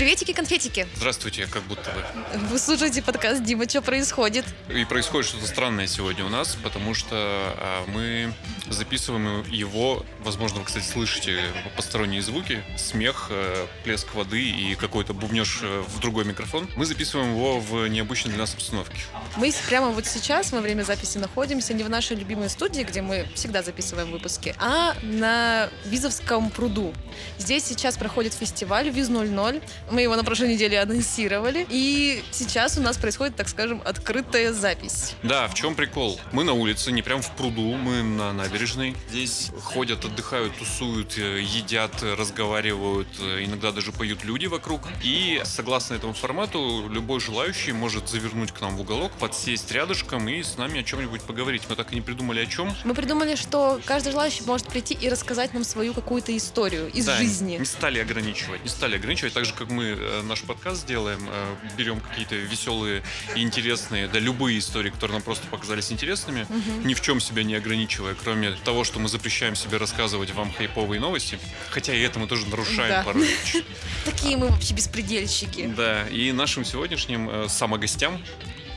Приветики, конфетики. Здравствуйте, как будто бы. Вы слушаете подкаст Дима, что происходит? И происходит что-то странное сегодня у нас, потому что а, мы записываем его, возможно, вы, кстати, слышите посторонние звуки, смех, э, плеск воды и какой-то бубнеж э, в другой микрофон. Мы записываем его в необычной для нас обстановке. Мы прямо вот сейчас во время записи находимся не в нашей любимой студии, где мы всегда записываем выпуски, а на Визовском пруду. Здесь сейчас проходит фестиваль Виз 00. Мы его на прошлой неделе анонсировали. И сейчас у нас происходит, так скажем, открытая запись. Да, в чем прикол? Мы на улице, не прям в пруду, мы на набережной. Здесь ходят, отдыхают, тусуют, э, едят, разговаривают, э, иногда даже поют люди вокруг. И согласно этому формату, любой желающий может завернуть к нам в уголок, подсесть рядышком и с нами о чем-нибудь поговорить. Мы так и не придумали о чем. Мы придумали, что каждый желающий может прийти и рассказать нам свою какую-то историю из Да, жизни. Не стали ограничивать. Не стали ограничивать. Так же, как мы э, наш подкаст делаем, э, берем какие-то веселые и интересные, да, любые истории, которые нам просто показались интересными, ни в чем себя не ограничивая, кроме того, что мы запрещаем себе рассказывать вам хайповые новости. Хотя и это мы тоже нарушаем Да. порой. Такие мы вообще беспредельщики. Да, и нашим сегодняшним э, самогостям,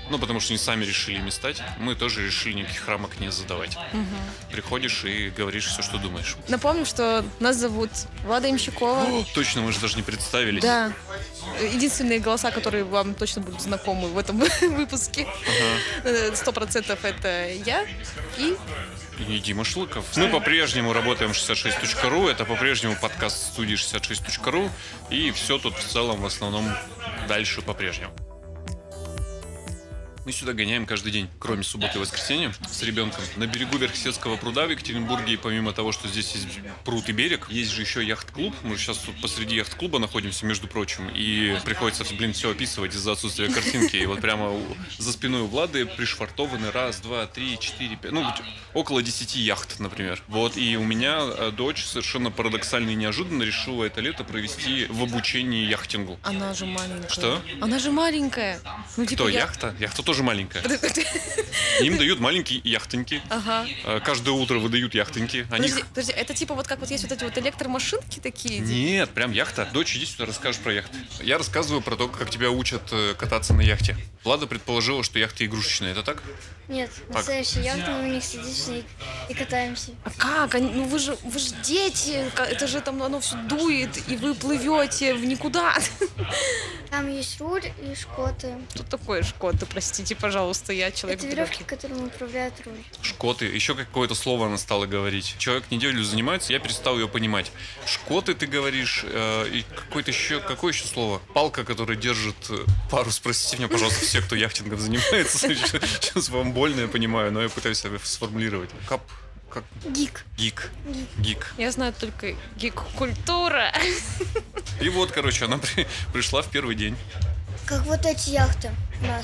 ну, потому что они сами решили ими стать, мы тоже решили никаких рамок не задавать. Приходишь и говоришь все, что думаешь. Напомню, что нас зовут Влада Имщикова. О, точно, мы же даже не представились. Да. Единственные голоса, которые вам точно будут знакомы в этом выпуске. Сто процентов это я и И Дима Шлыков. Мы по-прежнему работаем в 66.ru, это по-прежнему подкаст студии 66.ru, и все тут в целом в основном дальше по-прежнему. Мы сюда гоняем каждый день, кроме субботы и воскресенья, с ребенком. На берегу Верхсетского пруда в Екатеринбурге, помимо того, что здесь есть пруд и берег, есть же еще яхт-клуб. Мы сейчас тут посреди яхт-клуба находимся, между прочим, и приходится, блин, все описывать из-за отсутствия картинки. И вот прямо у- за спиной у Влады пришвартованы раз, два, три, четыре, пять, ну, около десяти яхт, например. Вот, и у меня э, дочь совершенно парадоксально и неожиданно решила это лето провести в обучении яхтингу. она же маленькая. Что? Она же маленькая. Ну, типа, Кто, я- яхта? Яхта тоже маленькая. Им дают маленькие яхтоньки. Ага. Э, Каждое утро выдают яхтоньки. Они... Подожди, подожди, это типа вот как вот есть вот эти вот электромашинки такие? Нет, прям яхта. Дочь, иди сюда, расскажешь про яхты. Я рассказываю про то, как тебя учат э, кататься на яхте. Влада предположила, что яхты игрушечные. Это так? Нет, настоящая яхта, мы на них садимся и, и катаемся. А как? Они- Ну вы же, вы же дети, это же там оно все дует, и вы плывете в никуда. Там есть руль и шкоты. Что такое Шкода, простите, пожалуйста, я человек Это веревки, которым управляет руль. Шкоты. Еще какое-то слово она стала говорить. Человек неделю занимается, я перестал ее понимать. Шкоты, ты говоришь, э, и какое-то еще, какое еще слово? Палка, которая держит э, парус. Простите меня, пожалуйста, все, кто яхтингом занимается. Сейчас вам больно, я понимаю, но я пытаюсь себя сформулировать. Кап, как Гик. гик. Гик. Я знаю только гик-культура. И вот, короче, она при- пришла в первый день. Как вот эти яхты у нас.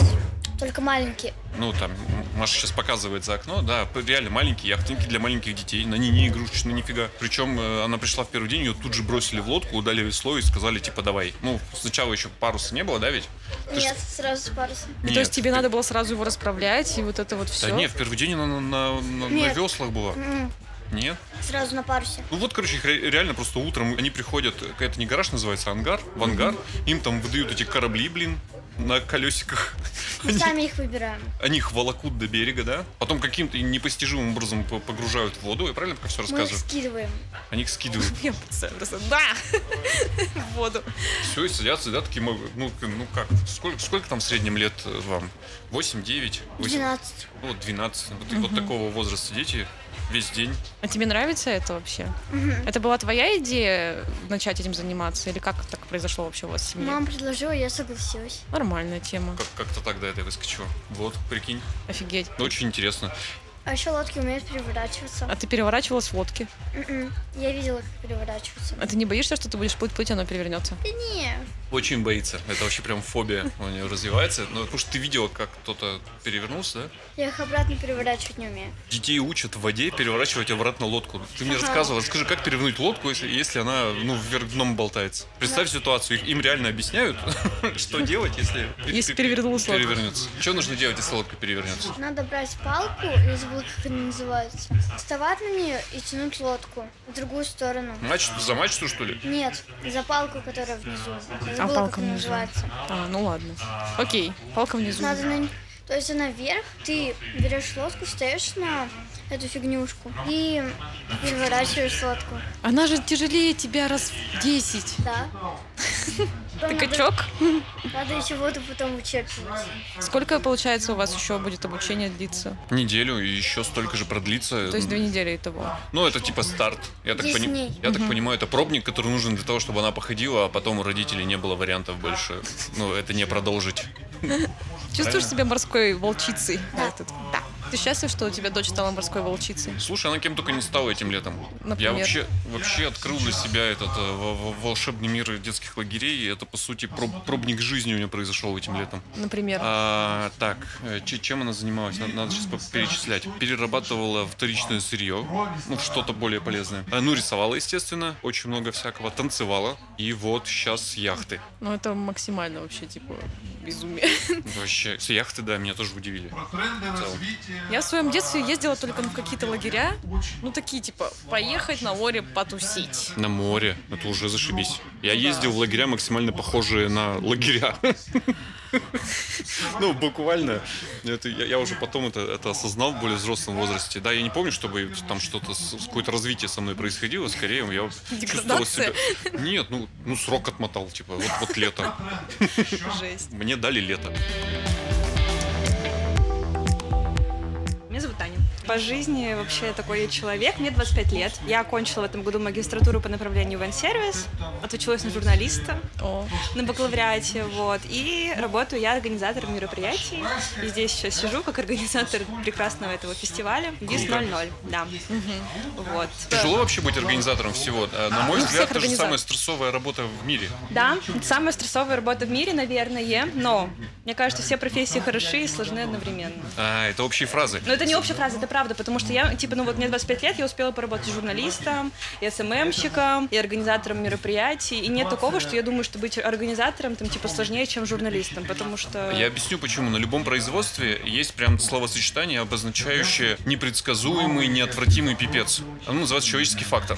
Только маленькие. Ну, там, Маша сейчас показывает за окно, да, реально маленькие яхтинки для маленьких детей, на ней не игрушечные нифига. Причем э, она пришла в первый день, ее тут же бросили в лодку, дали весло и сказали, типа, давай. Ну, сначала еще паруса не было, да, ведь? Ты ж- Нет, сразу с парусом. И То есть Нет, тебе надо было сразу его расправлять, и вот это вот все. Да нет, в первый день она на, на- на- на Нет. веслах была. М, Нет? Сразу на парусе. Ну вот, короче, их ре- реально просто утром они приходят, это не гараж называется, а ангар, в ангар, им там выдают эти корабли, блин, на колесиках. Мы Они- сами их выбираем. Они их волокут до берега, да? Потом каким-то непостижимым образом по- погружают в воду. Я правильно пока все Мы их рассказываю? скидываем. Они их скидывают. Я представляю просто, да, в воду. Все, и садятся, сидят такие, ну, ну как, сколько, сколько там в среднем лет э, вам? 8, 9? 12. Вот 12. Вот, и вот такого возраста дети весь день. А тебе нравится это вообще? Это была твоя идея начать этим заниматься? Или как так произошло вообще у вас в семье? Мама предложила, я согласилась. Нормальная тема. Как- как-то так до этой выскочило. Вот, прикинь. Офигеть. Ну, Очень интересно. А еще лодки умеют переворачиваться. А ты переворачивалась в лодке? М-м. Я видела, как переворачиваются. А ты не боишься, что ты будешь плыть-плыть, и оно перевернется? Да не. Очень боится. Это вообще прям фобия у нее развивается. Ну, потому что ты видела, как кто-то перевернулся, да? Я их обратно переворачивать не умею. Детей учат в воде переворачивать обратно лодку. Ты мне Ага. рассказывала, скажи, как перевернуть лодку, если, если она ну, вверх дном болтается? Представь ситуацию, их- им реально объясняют, что делать, если, Если перевернулась лодка. перевернется. Что нужно делать, если лодка перевернется? Надо брать палку из забыла, как это называется. Вставать на нее и тянуть лодку в другую сторону. Мачту, за мачту, что ли? Нет, за палку, которая внизу. Я забыла, палка как она внизу? называется. А, ну ладно. Окей, палка внизу. Надо на... То есть она вверх, ты берешь лодку, встаешь на эту фигнюшку и переворачиваешь лодку. Она же тяжелее тебя раз в 10. Да. Ты качок? Надо еще воду потом вычерпывать. Сколько, получается, у вас еще будет обучение длиться? Неделю и еще столько же продлится. То есть две недели итого. Ну, это типа старт. Я так, пони- я так понимаю, это пробник, который нужен для того, чтобы она походила, а потом у родителей не было вариантов больше. Ну, это не продолжить. Чувствуешь себя морской волчицей? Да. Этот? Да. Ты счастлив, что у тебя дочь стала морской волчицей? Слушай, она кем только не стала этим летом. Я Например? вообще, вообще открыл для себя этот э, во- во- волшебный мир детских лагерей. И это, по сути, проб- пробник жизни у нее произошел этим летом. Например. А, так, э, че- чем она занималась? Надо, надо сейчас перечислять. Перерабатывала вторичное сырье, ну, что-то более полезное. А, ну, рисовала, естественно, очень много всякого. Танцевала. И вот сейчас яхты. Ну, это максимально вообще, типа, безумие. Вообще, с яхты, да, меня тоже удивили. Я в своем детстве ездила только в какие-то лагеря. Ну, такие, типа, поехать на море потусить. На море. Это уже зашибись. Я ездил в лагеря максимально похожие на лагеря. Ну, буквально. Это, я, я уже потом это, это осознал в более взрослом возрасте. Да, я не помню, чтобы там что-то, какое-то развитие со мной происходило. Скорее, я чувствовал себя... Нет, ну, ну срок отмотал, типа, вот, вот лето. Жесть. Мне дали лето. По жизни вообще такой человек. Мне 25 лет. Я окончила в этом году магистратуру по направлению ивент-сервис. Отучилась на журналиста О, на бакалавриате, вот. И работаю я организатором мероприятий. И здесь сейчас сижу как организатор прекрасного этого фестиваля. ВИЗ 00, да. Вот. Тяжело вообще быть организатором всего. На мой Ну, взгляд, всех это же самая стрессовая работа в мире. Да, самая стрессовая работа в мире, наверное, но мне кажется, все профессии хороши и сложны одновременно. А, это общие фразы. Но это не общая фраза, это правда, потому что я, типа, ну вот мне 25 лет, я успела поработать журналистом, и СММщиком, и организатором мероприятий, и нет такого, что я думаю, что быть организатором, там, типа, сложнее, чем журналистом, потому что... Я объясню почему. На любом производстве есть прям словосочетание, обозначающее непредсказуемый, неотвратимый пипец. Оно называется человеческий фактор.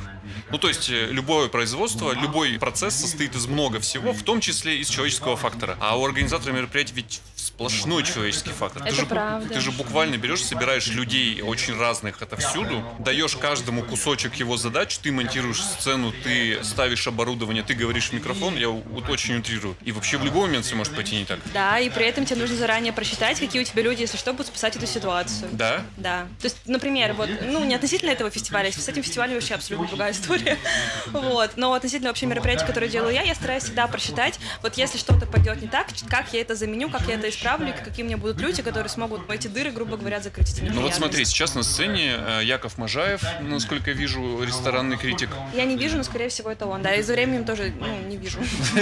Ну, то есть, э, любое производство, любой процесс состоит из много всего, в том числе из человеческого фактора. А у организатора мероприятий ведь сплошной человеческий фактор. Это ты, же, правда. ты же буквально берешь, собираешь людей очень разных отовсюду, даешь каждому кусочек его задач, ты монтируешь сцену, ты ставишь оборудование, ты говоришь в микрофон, я вот очень утрирую. И вообще в любой момент все может пойти не так. Да, и при этом тебе нужно заранее просчитать, какие у тебя люди, если что, будут спасать эту ситуацию. Да? Да. То есть, например, вот, ну, не относительно этого фестиваля, с этим фестивалем вообще абсолютно другая история. Вот. Но относительно вообще мероприятий, которые делаю я, я стараюсь всегда просчитать, вот если что-то пойдет не так, как я это заменю, как я это исправлю, и какие у меня будут люди, которые смогут эти дыры, грубо говоря, закрыть Ну вот смотри, сейчас на сцене э, Яков Можаев, насколько я вижу, ресторанный критик. Я не вижу, но, скорее всего, это он. Да, и за временем тоже, ну, не вижу.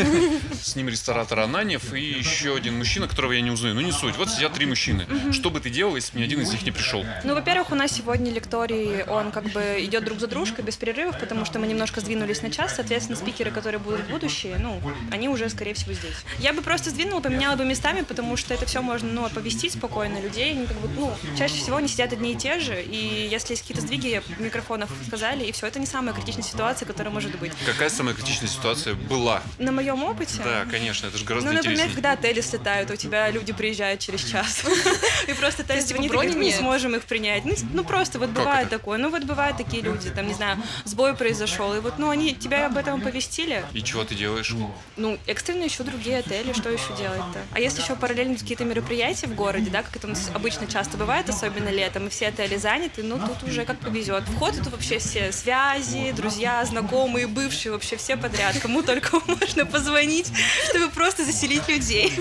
С ним ресторатор Ананьев и еще один мужчина, которого я не узнаю. Ну не суть. Вот сидят три мужчины. Что бы ты делал, если бы ни один из них не пришел? Ну, во-первых, у нас сегодня лекторий, он как бы идет друг за дружкой, без перерывов, потому что мы немножко сдвинулись на час, соответственно, спикеры, которые будут в будущее, ну, они уже, скорее всего, здесь. Я бы просто сдвинула, поменяла бы местами, потому что это все можно, ну, оповестить спокойно людей, они как бы, ну, чаще всего они сидят одни и те же, и если есть какие-то сдвиги, микрофонов сказали, и все, это не самая критичная ситуация, которая может быть. Какая самая критичная ситуация была? На моем опыте... Да, конечно, это же гораздо Ну, например, интереснее. когда отели слетают, у тебя люди приезжают через час. И просто отель типа, звонит и говорит, мы не сможем их принять. Ну, Ну, просто вот бывает такое. Ну, вот бывают такие люди, там, не знаю, сбой произошел. И вот, ну, они тебя об этом оповестили. И чего ты делаешь? Ну, экстренно еще другие отели, что еще делать-то? А если еще параллельно какие-то мероприятия в городе, да, как это у нас обычно часто бывает, особенно летом, и все отели заняты, ну, тут уже как повезет. Вход это вообще все связи, друзья, знакомые, бывшие, вообще все подряд. Кому только можно позвонить, чтобы просто заселить людей.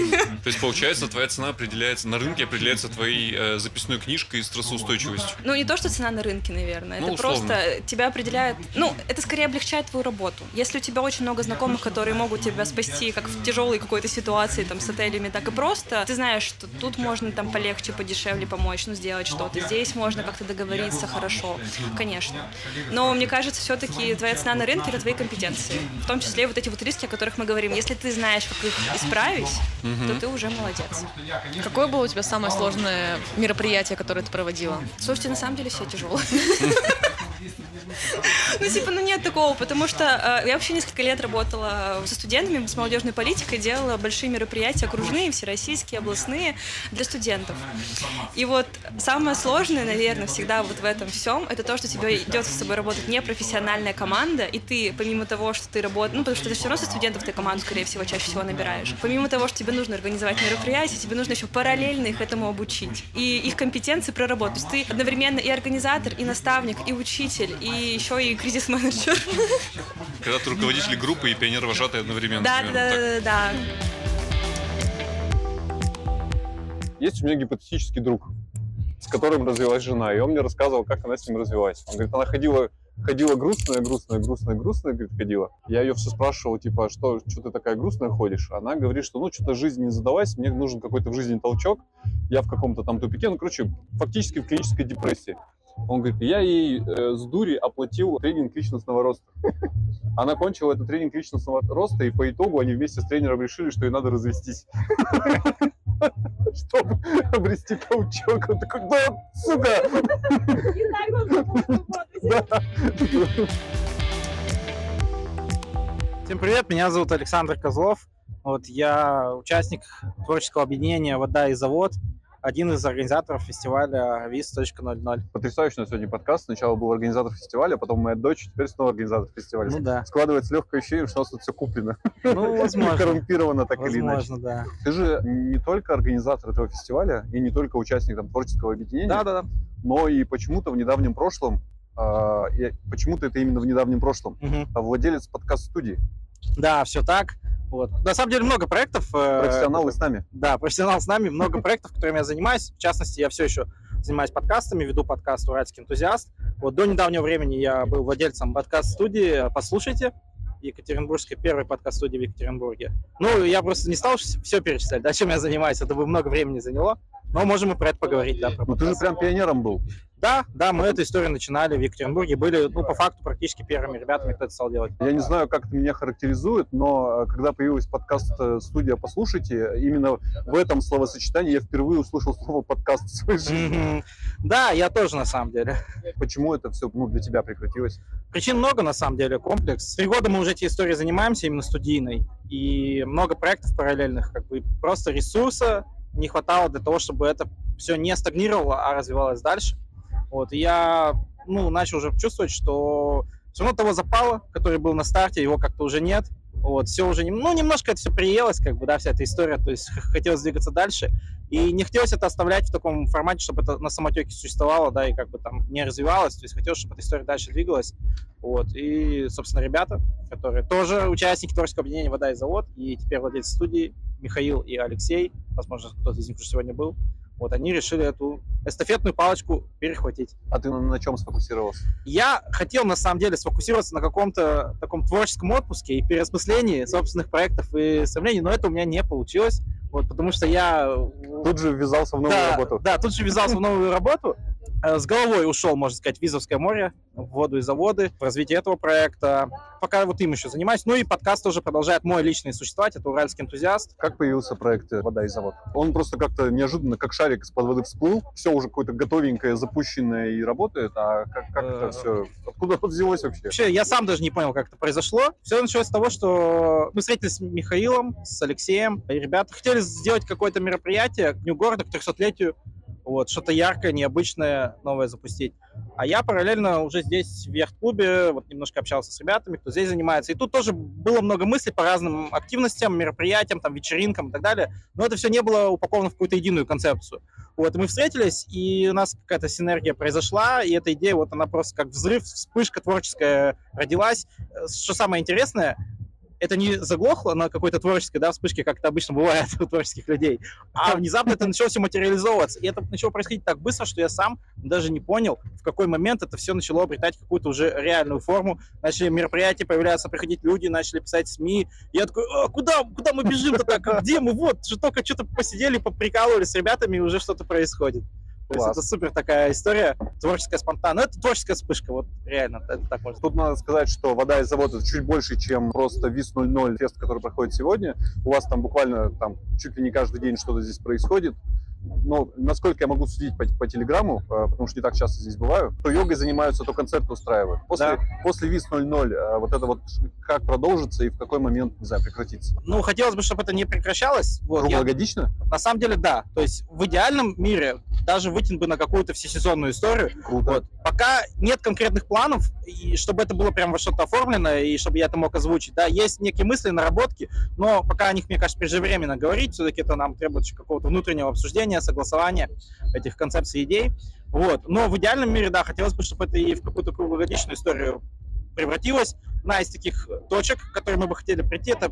То есть, получается, твоя цена определяется, на рынке определяется твоей э, записной книжкой и стрессоустойчивостью. Ну, не то, что цена на рынке, наверное. Ну, это условно. просто тебя определяет... Ну, это скорее облегчает твою работу. Если у тебя очень много знакомых, которые могут тебя спасти как в тяжелой какой-то ситуации там с отелями, так и просто, ты знаешь, что тут можно там полегче, подешевле помочь, ну, сделать что-то. Здесь можно как-то договориться хорошо, конечно. Но мне кажется, все-таки твоя цена на рынке — это твои компетенции. В том числе вот эти вот риски, о которых мы говорим. Если ты знаешь, как их исправить, то ты уже молодец. Какое было у тебя самое сложное мероприятие, которое ты проводила? Слушайте, на самом деле все тяжело. Ну, типа, ну нет такого, потому что э, я вообще несколько лет работала со студентами, с молодежной политикой, делала большие мероприятия окружные, всероссийские, областные для студентов. И вот самое сложное, наверное, всегда вот в этом всем, это то, что тебе идет с тобой работать непрофессиональная команда, и ты, помимо того, что ты работаешь, ну, потому что ты все равно со студентов ты команду, скорее всего, чаще всего набираешь. Помимо того, что тебе нужно организовать мероприятия, тебе нужно еще параллельно их этому обучить. И их компетенции проработать. То есть ты одновременно и организатор, и наставник, и учитель, и еще и кризис-менеджер. Когда ты руководитель группы и пионер-вожатый одновременно. Да, да, да, да, да. Есть у меня гипотетический друг, с которым развелась жена, и он мне рассказывал, как она с ним развелась. Он говорит, она ходила, ходила грустная, грустная, грустная, грустная, говорит, ходила. Я ее все спрашивал, типа, «А что, что ты такая грустная ходишь? Она говорит, что, ну, что-то жизнь не задалась, мне нужен какой-то в жизни толчок, я в каком-то там тупике, ну, короче, фактически в клинической депрессии. Он говорит, я ей э, с дури оплатил тренинг личностного роста. Она кончила этот тренинг личностного роста, и по итогу они вместе с тренером решили, что ей надо развестись. Чтобы обрести толчок. Он такой, да, сука! Всем привет, меня зовут Александр Козлов. Вот я участник творческого объединения «Вода и завод», один из организаторов фестиваля ВИЗ.00. Потрясающий на сегодня подкаст. Сначала был организатор фестиваля, потом моя дочь, теперь снова организатор фестиваля. Ну да. Складывается легкое ощущение, что у нас тут все куплено. Ну, возможно. коррумпировано так или иначе. Возможно, да. Ты же не только организатор этого фестиваля и не только участник там, творческого объединения, Да, да, да. но и почему-то в недавнем прошлом, а, почему-то это именно в недавнем прошлом, а владелец подкаст-студии. Да, все так. Вот. На самом деле много проектов. э, Профессионалы с нами. Да, профессионал с нами, много проектов, которыми я занимаюсь. В частности, я все еще занимаюсь подкастами, веду подкаст «Уральский энтузиаст». Вот до недавнего времени я был владельцем подкаст-студии «Послушайте», Екатеринбургской первой подкаст-студии в Екатеринбурге. Ну, я просто не стал все перечислять, да, чем я занимаюсь, это бы много времени заняло. Но можем и про это поговорить, да, Ну ты же прям пионером был. Да, да, мы эту историю начинали в Екатеринбурге, были, ну, по факту, практически первыми ребятами, кто это стал делать. Я не знаю, как это меня характеризует, но э, когда появилась подкаст-студия «Послушайте», именно в этом словосочетании я впервые услышал слово «подкаст» в своей жизни. Да, я тоже, на самом деле. Почему это все ну, для тебя прекратилось? Причин много, на самом деле, комплекс. Три года мы уже этой историей занимаемся, именно студийной, и много проектов параллельных, как бы просто ресурса не хватало для того, чтобы это все не стагнировало, а развивалось дальше. Вот, и я, ну, начал уже чувствовать, что все равно того запала, который был на старте, его как-то уже нет. Вот, все уже, ну, немножко это все приелось, как бы, да, вся эта история, то есть хотелось двигаться дальше. И не хотелось это оставлять в таком формате, чтобы это на самотеке существовало, да, и как бы там не развивалось. То есть хотелось, чтобы эта история дальше двигалась. Вот. И, собственно, ребята, которые тоже участники творческого объединения «Вода и завод», и теперь владельцы студии, Михаил и Алексей, возможно, кто-то из них уже сегодня был, вот они решили эту эстафетную палочку перехватить. А ты на, чем сфокусировался? Я хотел, на самом деле, сфокусироваться на каком-то таком творческом отпуске и переосмыслении собственных проектов и стремлений, но это у меня не получилось, вот, потому что я... Тут же ввязался в новую да, работу. Да, тут же ввязался в новую работу. Э, С головой ушел, можно сказать, в Визовское море, в воду и заводы, в развитие этого проекта. Пока вот им еще занимаюсь. Ну и подкаст тоже продолжает мой личный существовать. Это «Уральский энтузиаст». Как появился проект «Вода и завод»? Он просто как-то неожиданно, как шарик из-под воды всплыл. Все уже какое-то готовенькое, запущенное и работает. А как, как это Э, все? Откуда это взялось вообще? Вообще, я сам даже не понял, как это произошло. Все началось с того, что мы встретились с Михаилом, с Алексеем, и ребята хотели сделать какое-то мероприятие к Дню города, к 300-летию, вот, что-то яркое, необычное, новое запустить. А я параллельно уже здесь в яхт-клубе вот немножко общался с ребятами, кто здесь занимается. И тут тоже было много мыслей по разным активностям, мероприятиям, там, вечеринкам и так далее. Но это все не было упаковано в какую-то единую концепцию. Вот, мы встретились, и у нас какая-то синергия произошла, и эта идея, вот она просто как взрыв, вспышка творческая родилась. Э, Что самое интересное, это не заглохло на какой-то творческой да, вспышке, как это обычно бывает у творческих людей, а внезапно это начало все материализовываться. И это начало происходить так быстро, что я сам даже не понял, в какой момент это все начало обретать какую-то уже реальную форму. Начали мероприятия появляться, приходить люди, начали писать СМИ. Я такой, а, куда, куда мы бежим-то так? Где мы? Вот, же только что-то посидели, поприкалывались с ребятами, и уже что-то происходит. То есть это супер такая история, творческая, спонтанная. Ну, это творческая вспышка, вот реально, это так можно Тут надо сказать, что вода из завода чуть больше, чем просто ВИС 00 фест, который проходит сегодня. У вас там буквально там чуть ли не каждый день что-то здесь происходит. Но насколько я могу судить по, по телеграмму, э, потому что не так часто здесь бываю, то йогой занимаются, то концерты устраивают. После, Да. после ВИС 00 э, вот это вот как продолжится и в какой момент, не знаю, прекратится? Ну, хотелось бы, чтобы это не прекращалось. Вот, я- Круглогодично? на самом деле, да. То есть в идеальном мире даже вытянуть бы на какую-то всесезонную историю. Круто. Вот. Пока нет конкретных планов, и чтобы это было прям во что-то оформлено, и чтобы я это мог озвучить. Да, есть некие мысли, наработки, но пока о них, мне кажется, преждевременно говорить. Все-таки это нам требует еще какого-то внутреннего обсуждения, согласования этих концепций, идей. Вот. Но в идеальном мире, да, хотелось бы, чтобы это и в какую-то круглогодичную историю превратилось. Одна из таких точек, к которой мы бы хотели прийти, это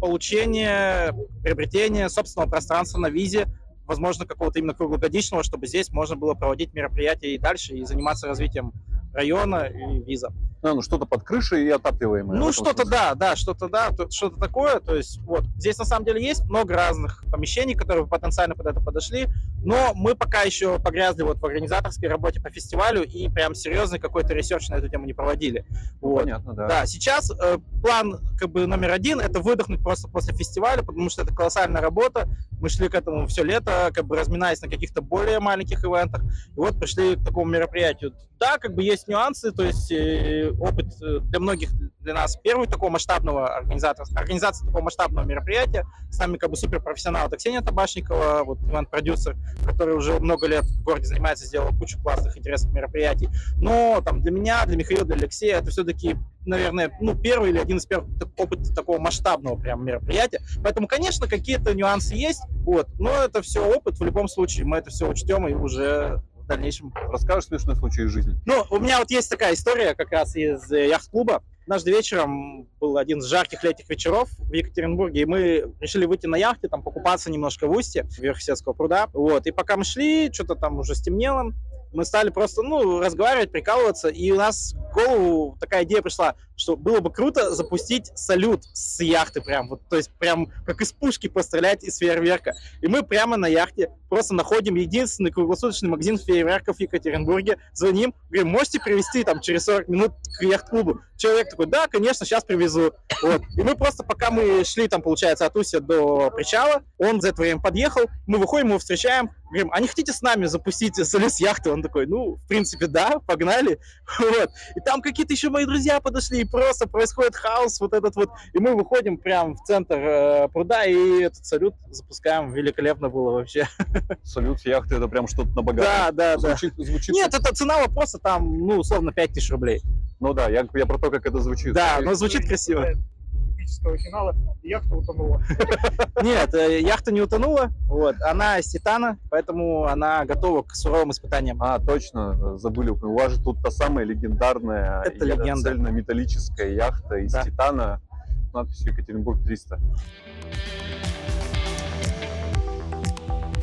получение, приобретение собственного пространства на ВИЗе, возможно, какого-то именно круглогодичного, чтобы здесь можно было проводить мероприятия и дальше, и заниматься развитием района и ВИЗа. А, ну что-то под крышей и отапливаемое. Ну, что-то да, да, что-то да, то- что-то такое. То есть вот здесь на самом деле есть много разных помещений, которые потенциально под это подошли, но мы пока еще погрязли вот в организаторской работе по фестивалю и прям серьезный какой-то research на эту тему не проводили. Ну, Вот. Понятно, да. Да, сейчас э, план как бы номер один это выдохнуть просто после фестиваля, потому что это колоссальная работа. Мы шли к этому все лето, как бы разминаясь на каких-то более маленьких ивентах. И вот пришли к такому мероприятию. Да, как бы есть нюансы, то есть э, опыт э, для многих, для нас первый такого масштабного организатора, организации такого масштабного мероприятия. С нами как бы суперпрофессионал это Ксения Табашникова, вот ивент-продюсер, который уже много лет в городе занимается, сделал кучу классных, интересных мероприятий. Но там для меня, для Михаила, для Алексея это все-таки, наверное, ну, первый или один из первых опыт такого масштабного прям мероприятия. Поэтому, конечно, какие-то нюансы есть, вот, но это все опыт, в любом случае мы это все учтем и уже в дальнейшем Расскажешь смешной случай из жизни? ну, у меня вот есть такая история как раз из э, яхт-клуба. Однажды вечером был один из жарких летних вечеров в Екатеринбурге, и мы решили выйти на яхте, там покупаться немножко в устье Верхсетского пруда. Вот, и пока мы шли, что-то там уже стемнело, мы стали просто, ну, разговаривать, прикалываться, и у нас в голову такая идея пришла, что было бы круто запустить салют с яхты прям, вот, то есть прям как из пушки пострелять из фейерверка. И мы прямо на яхте просто находим единственный круглосуточный магазин фейерверков в Екатеринбурге, звоним, говорим, можете привезти там через 40 минут к яхт-клубу? Человек такой, да, конечно, сейчас привезу. Вот. И мы просто, пока мы шли там, получается, от Устья до причала, он за это время подъехал, мы выходим, его встречаем, говорим, а не хотите с нами запустить салют с яхты? Он такой, ну, в принципе, да, погнали. Вот. И там какие-то еще мои друзья подошли, и просто происходит хаос вот этот вот. И мы выходим прям в центр э, пруда, и этот салют запускаем. Великолепно было вообще. Салют с яхты это прям что-то на богатое. Да, да, да. Звучит, звучит Нет, это цена вопроса там, ну, условно, 5000 рублей. Ну да, я, я про то, как это звучит. Да, но звучит красиво. Эпического финала яхта утонула. Нет, э, яхта не утонула, вот, она из титана, поэтому она готова к суровым испытаниям. А, точно, забыли. У вас же тут та самая легендарная Это легенда. цельнометаллическая яхта из Да. титана с надписью Екатеринбург 300.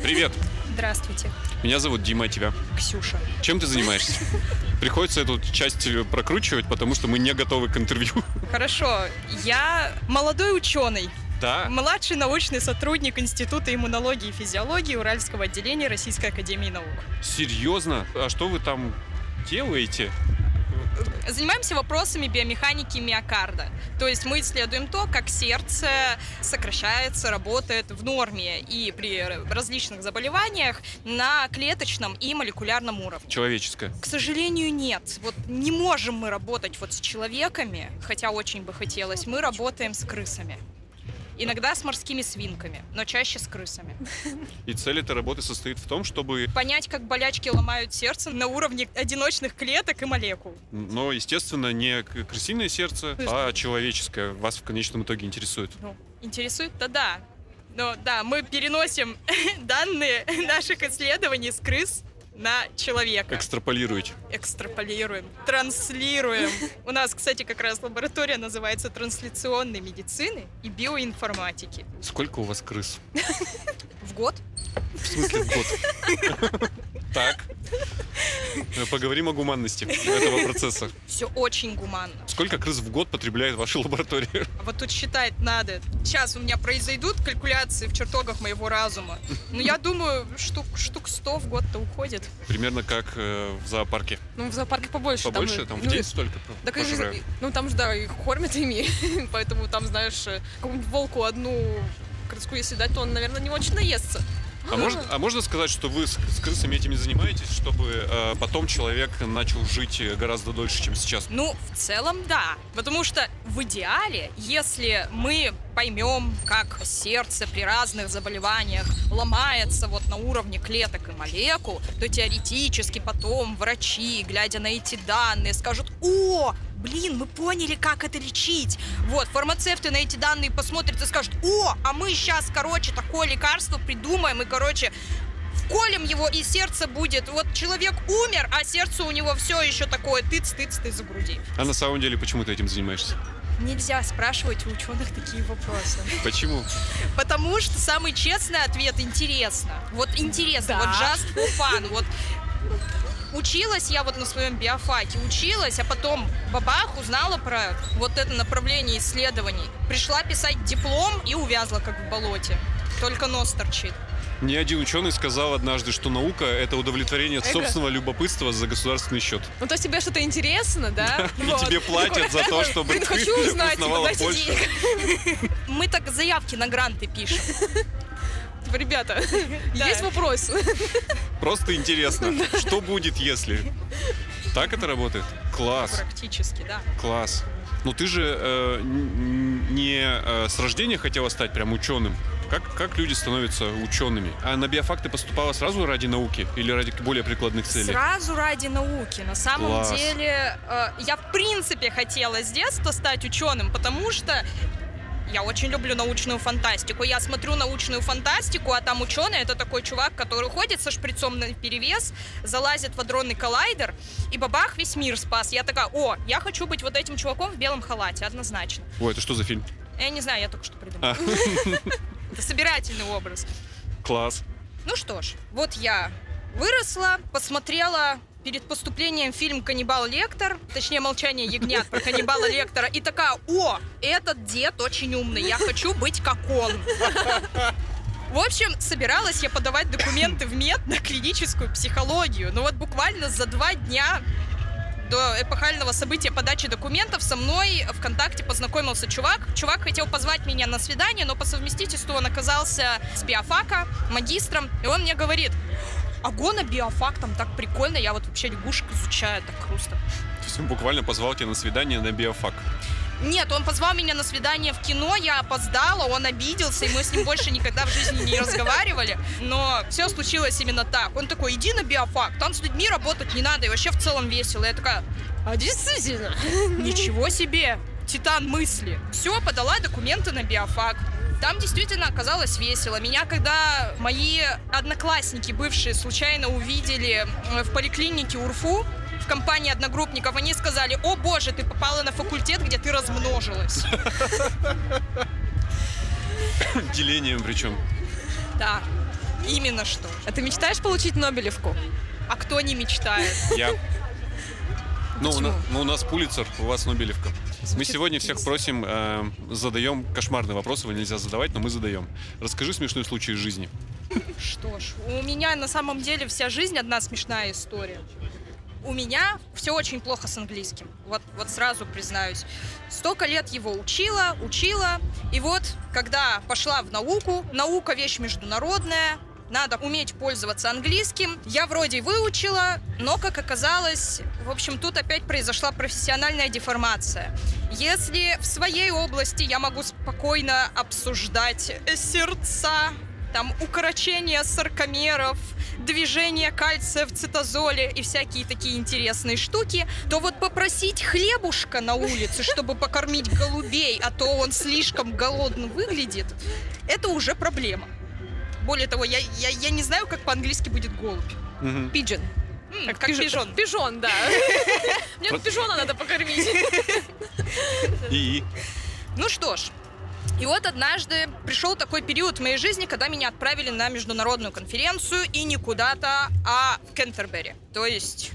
Привет, Здравствуйте, меня зовут Дима, а тебя? Ксюша. Чем ты занимаешься? Приходится эту часть э, прокручивать, потому что мы не готовы к интервью. Хорошо, я молодой ученый, Да? младший научный сотрудник Института иммунологии и физиологии Уральского отделения Российской Академии Наук. Серьезно? А что вы там делаете? Занимаемся вопросами биомеханики миокарда. То есть мы исследуем то, как сердце сокращается, работает в норме и при различных заболеваниях на клеточном и молекулярном уровне. Человеческое. К сожалению, нет. Вот не можем мы работать вот с человеками, хотя очень бы хотелось. Мы работаем с крысами. Иногда с морскими свинками, но чаще с крысами. И цель этой работы состоит в том, чтобы... Понять, как болячки ломают сердце на уровне одиночных клеток и молекул. Но, естественно, не крысиное сердце, а человеческое вас в конечном итоге интересует. Ну, интересует-то да. Но да, мы переносим данные наших исследований с крыс на человека. Экстраполируете. Экстраполируем, транслируем. У нас, кстати, как раз лаборатория называется трансляционной медицины и биоинформатики. Сколько у вас крыс? В год В смысле в год? Так. Э, Поговорим о гуманности этого процесса. все очень гуманно. Сколько крыс в год потребляет ваша лаборатория? А Вот тут считать надо. Сейчас у меня произойдут калькуляции в чертогах моего разума. Но я думаю, штук, штук 100 в год-то уходит. Примерно как э, в зоопарке. Ну, в зоопарке побольше. Побольше? же- Там в ну, день столько Так и же- пожирают. ну там же, да, их кормят ими, поэтому там, знаешь, э, какому-нибудь волку одну крыску если дать, то он, наверное, не очень наестся. А можно, а можно сказать, что вы с, с крысами этими занимаетесь, чтобы э, потом человек начал жить гораздо дольше, чем сейчас? Ну, в целом, да. Потому что в идеале, если мы поймем, как сердце при разных заболеваниях ломается вот на уровне клеток и молекул, то теоретически потом врачи, глядя на эти данные, скажут, о, блин, мы поняли, как это лечить. Вот, фармацевты на эти данные посмотрят и скажут, о, а мы сейчас, короче, такое лекарство придумаем и, короче, вколем его, и сердце будет. Вот человек умер, а сердце у него все еще такое тыц-тыц-тыц за груди. А на самом деле, почему ты этим занимаешься? Нельзя спрашивать у ученых такие вопросы. Почему? Потому что самый честный ответ интересно. Вот интересно, Да. вот just for fun. Вот училась я вот на своем биофаке, училась, а потом бабах узнала про вот это направление исследований. Пришла писать диплом и увязла как в болоте. Только нос торчит. Ни один ученый сказал однажды, что наука — это удовлетворение Эго. собственного любопытства за государственный счет. Ну, то есть тебе что-то интересно, да? И Вот. тебе платят за то, чтобы Блин, ты хочу узнать, узнавала больше. Мы так заявки на гранты пишем. Типа, ребята, Да. есть вопрос? Просто интересно, что будет, если... Так это работает? Класс, Практически, да. класс. Ну ты же э, не э, с рождения хотела стать прям ученым. Как, как люди становятся учеными? А на биофак ты поступала сразу ради науки или ради более прикладных целей? Сразу ради науки. На самом Класс. деле, э, я в принципе хотела с детства стать ученым, потому что я очень люблю научную фантастику. Я смотрю научную фантастику, а там ученый это такой чувак, который ходит со шприцом на перевес, залазит в адронный коллайдер, и бабах, весь мир спас. Я такая, о, я хочу быть вот этим чуваком в белом халате, однозначно. Ой, это что за фильм? Я не знаю, я только что придумала. Это собирательный образ. класс. Ну что ж, вот я выросла, посмотрела перед поступлением фильм «Каннибал Лектор», точнее «Молчание ягнят» про каннибала Лектора, и такая, о, этот дед очень умный, я хочу быть как он. В общем, собиралась я подавать документы в мед на клиническую психологию. Но вот буквально за два дня до эпохального события подачи документов со мной ВКонтакте познакомился чувак. Чувак хотел позвать меня на свидание, но по совместительству он оказался с биофака, магистром, и он мне говорит, а гона биофак там так прикольно, я вот вообще лягушек изучаю, так хрустно. То есть он буквально позвал тебя на свидание на биофак. Нет, он позвал меня на свидание в кино, я опоздала, он обиделся, и мы с ним больше никогда в жизни не разговаривали. Но все случилось именно так. Он такой, иди на биофак, там с людьми работать не надо, и вообще в целом весело. Я такая, А действительно. ничего себе, титан мысли. Все, подала документы на биофак. Там действительно оказалось весело. Меня, когда мои одноклассники бывшие случайно увидели э, в поликлинике УРФУ, компании одногруппников, они сказали, о боже, ты попала на факультет, где ты размножилась. Делением причем. Да, именно что. А ты мечтаешь получить Нобелевку? А кто не мечтает? Я. Ну, у, на- ну, у нас Пулицер, у вас Нобелевка. Мы сегодня всех просим, э, задаем кошмарные вопросы, его нельзя задавать, но мы задаем. Расскажи смешной случай из жизни. Что ж, у меня на самом деле вся жизнь одна смешная история. У меня все очень плохо с английским. Вот, вот сразу признаюсь. Столько лет его учила, учила. И вот, когда пошла в науку, наука вещь международная, надо уметь пользоваться английским. Я вроде выучила, но, как оказалось, в общем, тут опять произошла профессиональная деформация. Если в своей области я могу спокойно обсуждать сердца, там укорочение саркомеров, движение кальция в цитозоле и всякие такие интересные штуки, то вот попросить хлебушка на улице, чтобы покормить голубей, а то он слишком голодно выглядит, это уже проблема. Более того, я, я, я не знаю, как по-английски будет голубь. Мгм. Пиджин. М, Как, как пижон. пижон. Пижон, да. Мне пижона надо покормить. И Ну что ж, и вот однажды пришел такой период в моей жизни, когда меня отправили на международную конференцию и не куда-то, а в Кентербери, то есть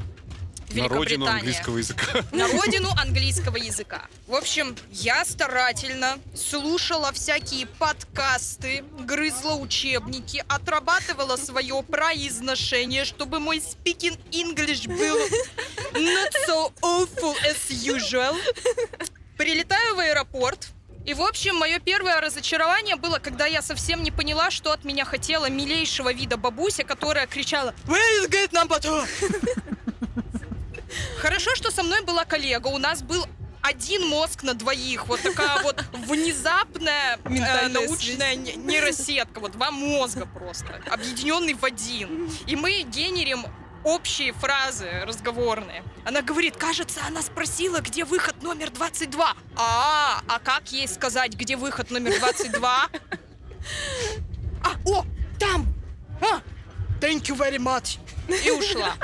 на родину английского языка. на родину английского языка. В общем, я старательно слушала всякие подкасты, грызла учебники, отрабатывала свое произношение, чтобы мой speaking English был not so awful as usual. Прилетаю в аэропорт, и, в общем, мое первое разочарование было, когда я совсем не поняла, что от меня хотела милейшего вида бабуся, которая кричала «Where is number two?» Хорошо, что со мной была коллега. У нас был один мозг на двоих. Вот такая вот внезапная э, научная не- нейросетка. Вот два мозга просто, объединенный в один. И мы генерим общие фразы разговорные. Она говорит, кажется, она спросила, где выход номер 22. А, а как ей сказать, где выход номер 22? А, о, там! А, thank you very much. И ушла.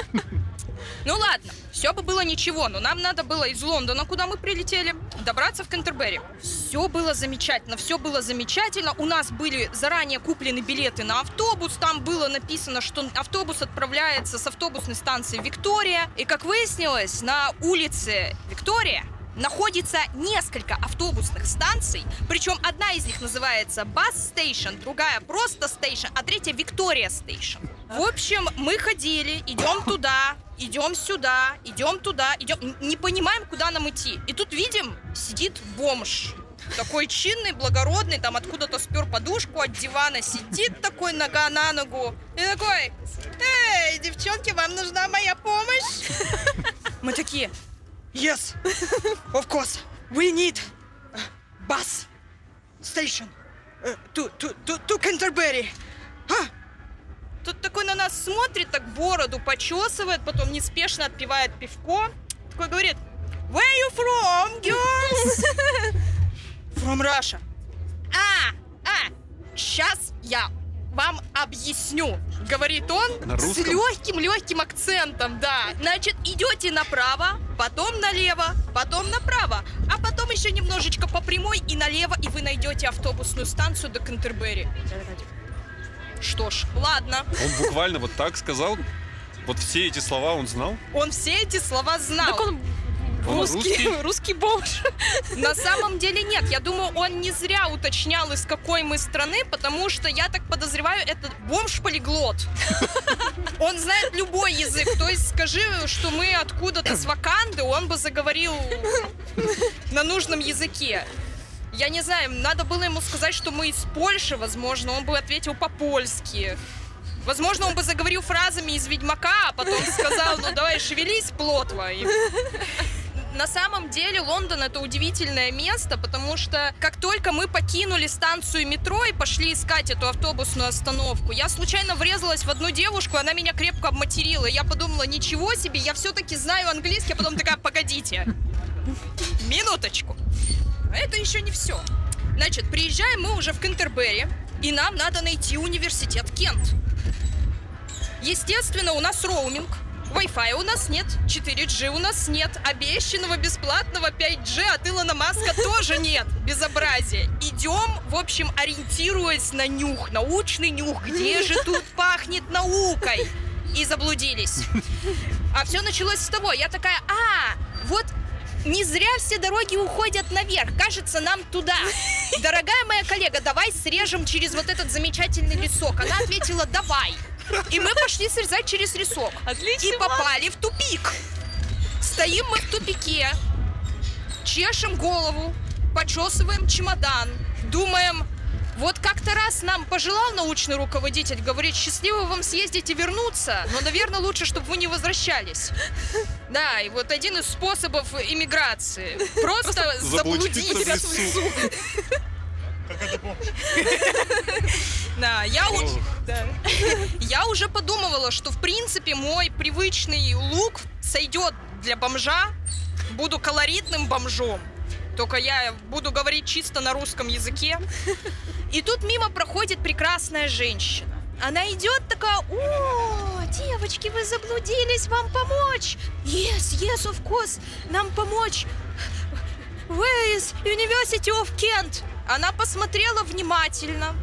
Ну ладно, все бы было ничего, но нам надо было из Лондона, куда мы прилетели, добраться в Кентербери. Все было замечательно, все было замечательно. У нас были заранее куплены билеты на автобус, там было написано, что автобус отправляется с автобусной станции Виктория. И как выяснилось, на улице Виктория находится несколько автобусных станций, причем одна из них называется Bus Station, другая просто Station, а третья Victoria Station. В общем, мы ходили, идем туда, идем сюда, идем туда, идем, не понимаем, куда нам идти. И тут видим, сидит бомж. Такой чинный, благородный, там откуда-то спер подушку от дивана, сидит такой нога на ногу. И такой, эй, девчонки, вам нужна моя помощь? Мы такие, Yes, of course. We need bus station uh, to, to, to, to Canterbury. А? Тут такой на нас смотрит, так бороду почесывает, потом неспешно отпивает пивко. Такой говорит, Where you from, girls? From Russia. А, а, сейчас я вам объясню, говорит он с легким-легким акцентом, да. Значит, идете направо, потом налево, потом направо, а потом еще немножечко по прямой и налево, и вы найдете автобусную станцию до Кентербери. Что ж, ладно. Он буквально вот так сказал. Вот все эти слова он знал. Он все эти слова знал. Так он Он русский, русский? русский бомж. На самом деле нет. Я думаю, он не зря уточнял, из какой мы страны, потому что я так подозреваю, это бомж-полиглот. Он знает любой язык. То есть скажи, что мы откуда-то с Ваканды, он бы заговорил на нужном языке. Я не знаю, надо было ему сказать, что мы из Польши, возможно, он бы ответил по-польски. Возможно, он бы заговорил фразами из Ведьмака, а потом сказал, ну давай шевелись, плотва. И на самом деле Лондон это удивительное место, потому что как только мы покинули станцию метро и пошли искать эту автобусную остановку, я случайно врезалась в одну девушку, она меня крепко обматерила. Я подумала, ничего себе, я все-таки знаю английский, а потом такая, погодите, минуточку. А это еще не все. Значит, приезжаем мы уже в Кентербери, и нам надо найти университет Кент. Естественно, у нас роуминг. Wi-Fi у нас нет, 4G у нас нет, обещанного бесплатного 5G от Илона Маска тоже нет. Безобразие. Идем, в общем, ориентируясь на нюх, научный нюх. Где же тут пахнет наукой? И заблудились. А все началось с того, я такая, а, вот не зря все дороги уходят наверх. Кажется, нам туда. Дорогая моя коллега, давай срежем через вот этот замечательный лесок. Она ответила, давай. И мы пошли срезать через лесок. И попали в тупик. Стоим мы в тупике, чешем голову, почесываем чемодан, думаем, вот как-то раз нам пожелал научный руководитель, говорит, счастливо вам съездить и вернуться, но, наверное, лучше, чтобы вы не возвращались. Да, и вот один из способов иммиграции. Просто Заблудиться заблудиться. в лесу. Да, я уже, да. я уже подумывала, что в принципе мой привычный лук сойдет для бомжа. Буду колоритным бомжом. Только я буду говорить чисто на русском языке. И тут мимо проходит прекрасная женщина. Она идет такая, о, девочки, вы заблудились, вам помочь? Yes, yes, of course, нам помочь. Where is University of Kent? Она посмотрела внимательно.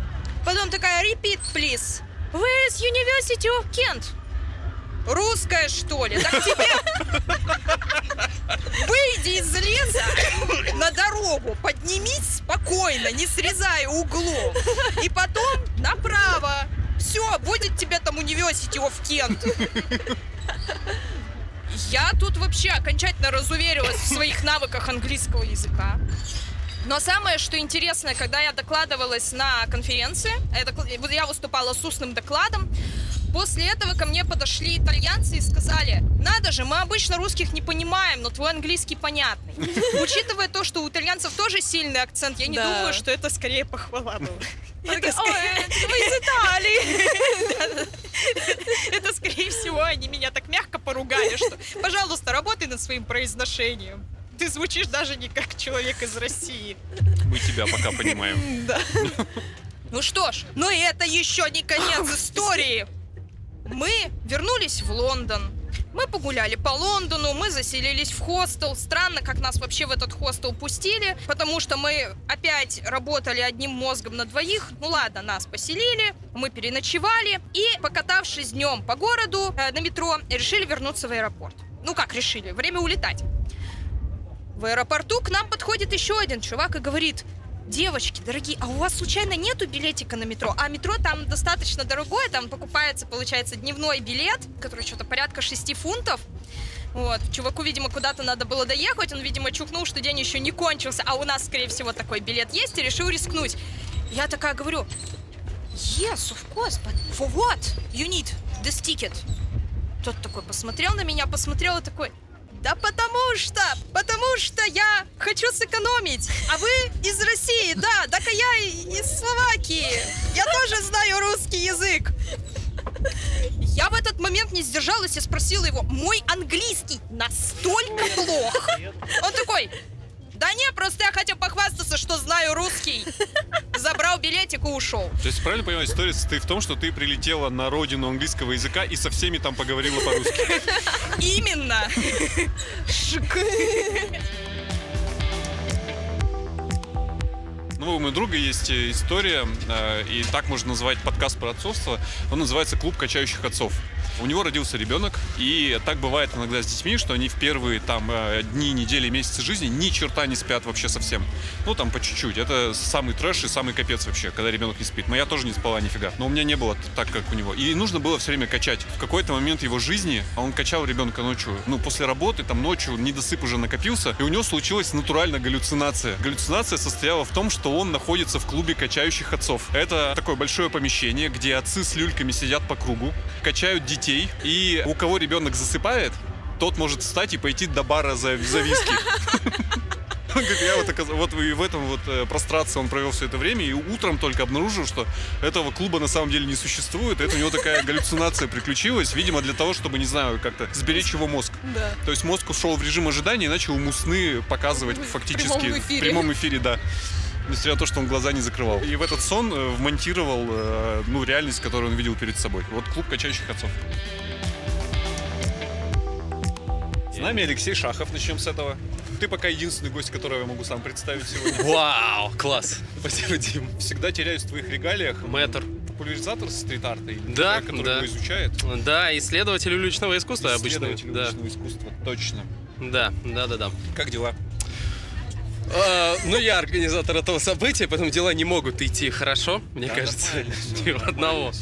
Потом такая, repeat, please. Where is University of Kent? Русская, что ли? Так тебе... Выйди из леса на дорогу, поднимись спокойно, не срезая углом. И потом направо. Все, будет тебе там University of Kent. Я тут вообще окончательно разуверилась в своих навыках английского языка. Но самое, что интересное, когда я докладывалась на конференции, я выступала с устным докладом, после этого ко мне подошли итальянцы и сказали, надо же, мы обычно русских не понимаем, но твой английский понятный. Учитывая то, что у итальянцев тоже сильный акцент, я не Да. думаю, что это скорее похвала была. Это такая, «Ой, скорее- вы из Италии. Это, скорее всего, они меня так мягко поругали, что, пожалуйста, работай над своим произношением. Ты звучишь даже не как человек из России. Мы тебя пока понимаем. Да. Ну что ж, но и это еще не конец истории. Мы вернулись в Лондон. Мы погуляли по Лондону, мы заселились в хостел. Странно, как нас вообще в этот хостел пустили, потому что мы опять работали одним мозгом на двоих. Ну ладно, нас поселили, мы переночевали и, покатавшись днем по городу э, на метро, решили вернуться в аэропорт. Ну как решили? Время улетать. В аэропорту к нам подходит еще один чувак и говорит, Девочки, дорогие, а у вас случайно нету билетика на метро? А метро там достаточно дорогое, там покупается, получается, дневной билет, который что-то порядка 6 фунтов. Вот, чуваку, видимо, куда-то надо было доехать, он, видимо, чухнул, что день еще не кончился, а у нас, скорее всего, такой билет есть, и решил рискнуть. Я такая говорю, yes, of course, but for what? You need this ticket. Тот такой посмотрел на меня, посмотрел и такой, да потому что, потому что я хочу сэкономить. А вы из России, да, так а я из Словакии. Я тоже знаю русский язык. Я в этот момент не сдержалась и спросила его, мой английский настолько плох? Он такой, да не, просто я хотел похвастаться, что знаю русский. Забрал билетик и ушел. То есть, правильно понимаю, история состоит в том, что ты прилетела на родину английского языка и со всеми там поговорила по-русски. Именно. Ну, у моего друга есть э, история, э, и так можно назвать подкаст про отцовство. Он называется «Клуб качающих отцов». У него родился ребенок, и так бывает иногда с детьми, что они в первые там э, дни, недели, месяцы жизни ни черта не спят вообще совсем. Ну, там по чуть-чуть. Это самый трэш и самый капец вообще, когда ребенок не спит. Моя тоже не спала нифига. Но у меня не было так, как у него. И нужно было все время качать. В какой-то момент его жизни а он качал ребенка ночью. Ну, после работы, там ночью недосып уже накопился, и у него случилась натурально галлюцинация. Галлюцинация состояла в том, что он находится в клубе качающих отцов. Это такое большое помещение, где отцы с люльками сидят по кругу, качают детей, и у кого ребенок засыпает, тот может встать и пойти до бара за, за виски. Он говорит, я вот, оказ- вот в этом вот э, прострации он провел все это время, и утром только обнаружил, что этого клуба на самом деле не существует. Это у него такая галлюцинация приключилась, видимо, для того, чтобы, не знаю, как-то сберечь его мозг. Да. То есть мозг ушел в режим ожидания и начал ему сны показывать фактически прямом эфире. в прямом эфире, да. Несмотря на то, что он глаза не закрывал. И в этот сон э, вмонтировал э, ну, реальность, которую он видел перед собой. Вот клуб качающих отцов. С нами Алексей Шахов, начнем с этого. Ты пока единственный гость, которого я могу сам представить сегодня. Вау, класс. Спасибо, Дим. Всегда теряюсь в твоих регалиях. Мэтр. Популяризатор стрит-арта, Да, человек, который да. его изучает. Да, исследователь уличного искусства обычно. Исследователь Да, уличного искусства, точно. да, да, да, да. Как дела? А, ну, я организатор этого события, поэтому дела не могут идти хорошо, мне кажется. Ни у одного.